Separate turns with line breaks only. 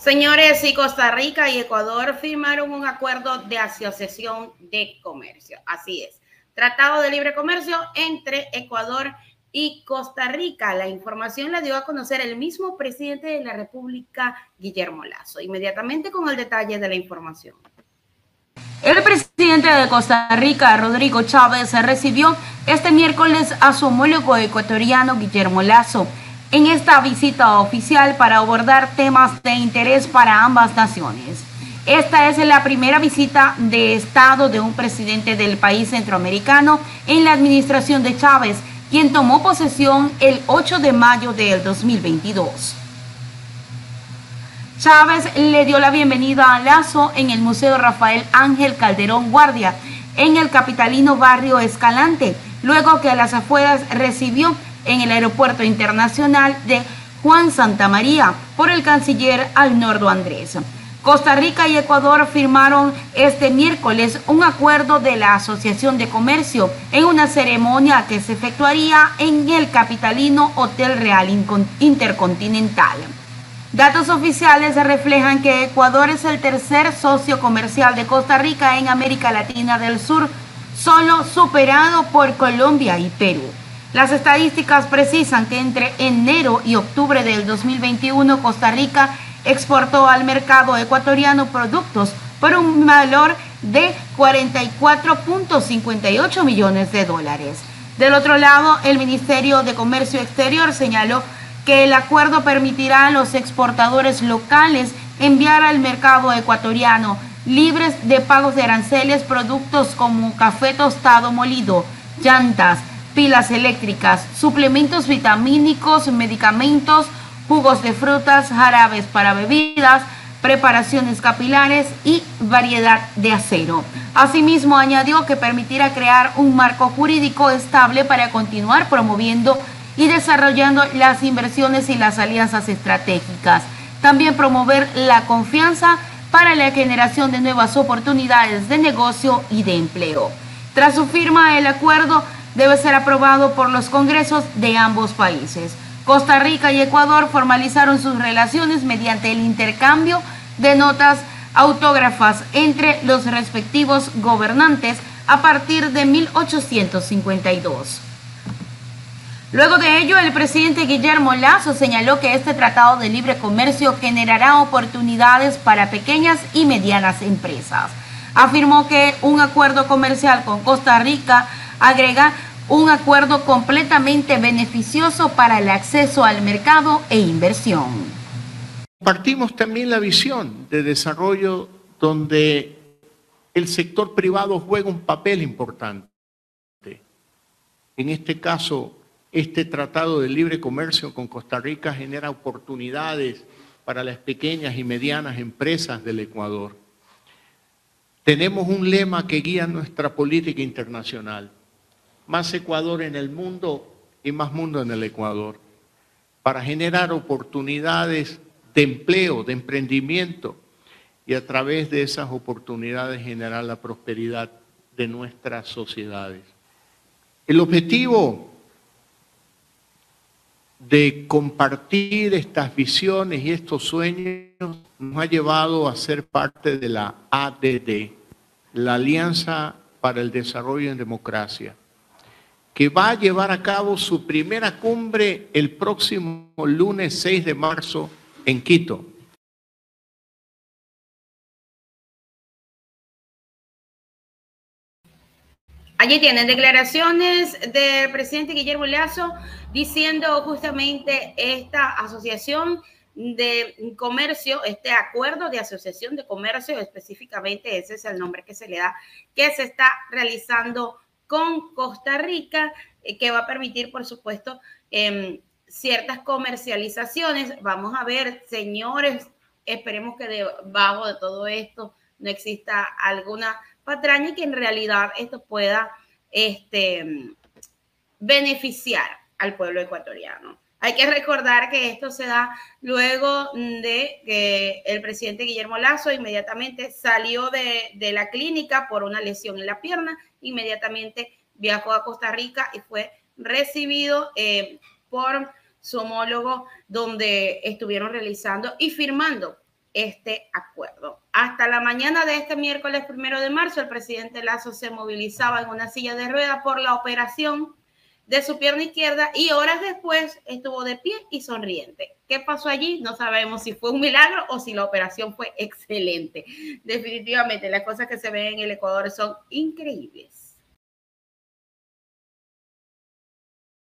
Señores, y Costa Rica y Ecuador firmaron un acuerdo de asociación de comercio. Así es. Tratado de libre comercio entre Ecuador y Costa Rica. La información la dio a conocer el mismo presidente de la República, Guillermo Lazo. Inmediatamente con el detalle de la información.
El presidente de Costa Rica, Rodrigo Chávez, recibió este miércoles a su homólogo ecuatoriano, Guillermo Lazo en esta visita oficial para abordar temas de interés para ambas naciones. Esta es la primera visita de Estado de un presidente del país centroamericano en la administración de Chávez, quien tomó posesión el 8 de mayo del 2022. Chávez le dio la bienvenida a Lazo en el Museo Rafael Ángel Calderón Guardia, en el capitalino barrio Escalante, luego que a las afueras recibió en el Aeropuerto Internacional de Juan Santa María por el canciller Alnordo Andrés. Costa Rica y Ecuador firmaron este miércoles un acuerdo de la Asociación de Comercio en una ceremonia que se efectuaría en el capitalino Hotel Real Intercontinental. Datos oficiales reflejan que Ecuador es el tercer socio comercial de Costa Rica en América Latina del Sur, solo superado por Colombia y Perú. Las estadísticas precisan que entre enero y octubre del 2021 Costa Rica exportó al mercado ecuatoriano productos por un valor de 44.58 millones de dólares. Del otro lado, el Ministerio de Comercio Exterior señaló que el acuerdo permitirá a los exportadores locales enviar al mercado ecuatoriano libres de pagos de aranceles productos como café tostado molido, llantas, pilas eléctricas, suplementos vitamínicos, medicamentos, jugos de frutas, jarabes para bebidas, preparaciones capilares y variedad de acero. Asimismo, añadió que permitirá crear un marco jurídico estable para continuar promoviendo y desarrollando las inversiones y las alianzas estratégicas. También promover la confianza para la generación de nuevas oportunidades de negocio y de empleo. Tras su firma, el acuerdo debe ser aprobado por los congresos de ambos países. Costa Rica y Ecuador formalizaron sus relaciones mediante el intercambio de notas autógrafas entre los respectivos gobernantes a partir de 1852. Luego de ello, el presidente Guillermo Lazo señaló que este tratado de libre comercio generará oportunidades para pequeñas y medianas empresas. Afirmó que un acuerdo comercial con Costa Rica agrega un acuerdo completamente beneficioso para el acceso al mercado e inversión.
Partimos también la visión de desarrollo donde el sector privado juega un papel importante. En este caso, este tratado de libre comercio con Costa Rica genera oportunidades para las pequeñas y medianas empresas del Ecuador. Tenemos un lema que guía nuestra política internacional más Ecuador en el mundo y más mundo en el Ecuador, para generar oportunidades de empleo, de emprendimiento y a través de esas oportunidades generar la prosperidad de nuestras sociedades. El objetivo de compartir estas visiones y estos sueños nos ha llevado a ser parte de la ADD, la Alianza para el Desarrollo en Democracia que va a llevar a cabo su primera cumbre el próximo lunes 6 de marzo en Quito.
Allí tienen declaraciones del presidente Guillermo Lazo diciendo justamente esta asociación de comercio, este acuerdo de asociación de comercio, específicamente ese es el nombre que se le da, que se está realizando con Costa Rica, eh, que va a permitir, por supuesto, em, ciertas comercializaciones. Vamos a ver, señores, esperemos que debajo de todo esto no exista alguna patraña y que en realidad esto pueda este, beneficiar al pueblo ecuatoriano. Hay que recordar que esto se da luego de que el presidente Guillermo Lazo inmediatamente salió de, la clínica por una lesión en la pierna inmediatamente viajó a Costa Rica y fue recibido eh, por su homólogo donde estuvieron realizando y firmando
este acuerdo. Hasta la mañana de este miércoles primero de marzo, el presidente Lazo se movilizaba en una silla de ruedas por la operación de su pierna izquierda y horas después estuvo de pie y sonriente. ¿Qué pasó allí? No sabemos si fue un milagro o si la operación fue excelente. Definitivamente, las cosas que se ven en el Ecuador son increíbles.